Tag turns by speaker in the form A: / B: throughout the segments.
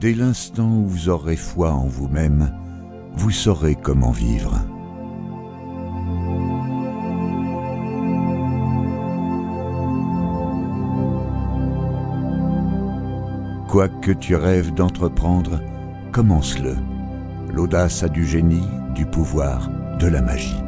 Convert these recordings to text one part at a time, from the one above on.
A: Dès l'instant où vous aurez foi en vous-même, vous saurez comment vivre. Quoi que tu rêves d'entreprendre, commence-le. L'audace a du génie, du pouvoir, de la magie.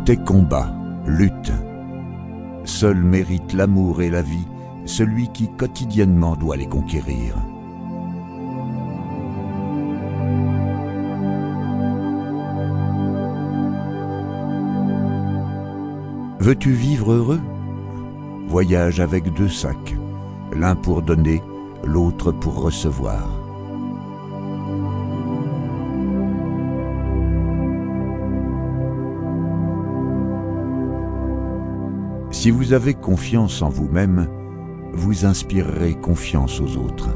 A: Tout est combat, lutte. Seul mérite l'amour et la vie celui qui quotidiennement doit les conquérir. Veux-tu vivre heureux? Voyage avec deux sacs, l'un pour donner, l'autre pour recevoir. Si vous avez confiance en vous-même, vous inspirerez confiance aux autres.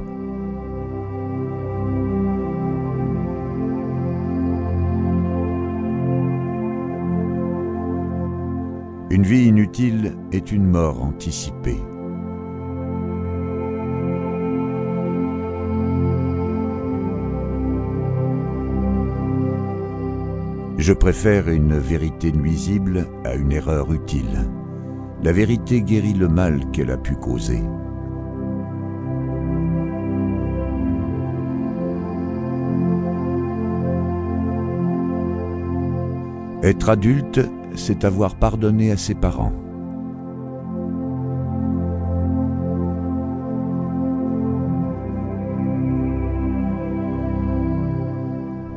A: Une vie inutile est une mort anticipée. Je préfère une vérité nuisible à une erreur utile. La vérité guérit le mal qu'elle a pu causer. Être adulte, c'est avoir pardonné à ses parents.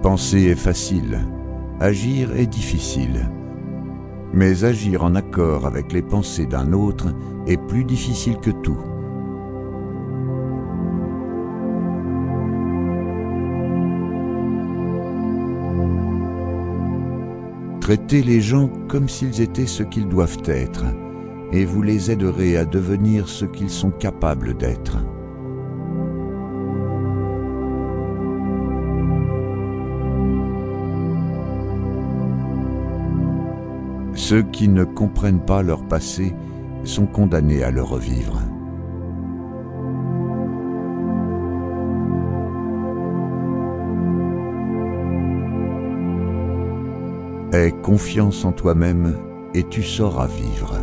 A: Penser est facile, agir est difficile. Mais agir en accord avec les pensées d'un autre est plus difficile que tout. Traitez les gens comme s'ils étaient ce qu'ils doivent être, et vous les aiderez à devenir ce qu'ils sont capables d'être. Ceux qui ne comprennent pas leur passé sont condamnés à le revivre. Aie confiance en toi-même et tu sauras vivre.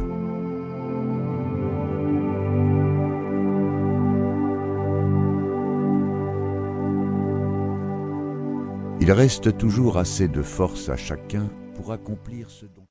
A: Il reste toujours assez de force à chacun pour accomplir ce dont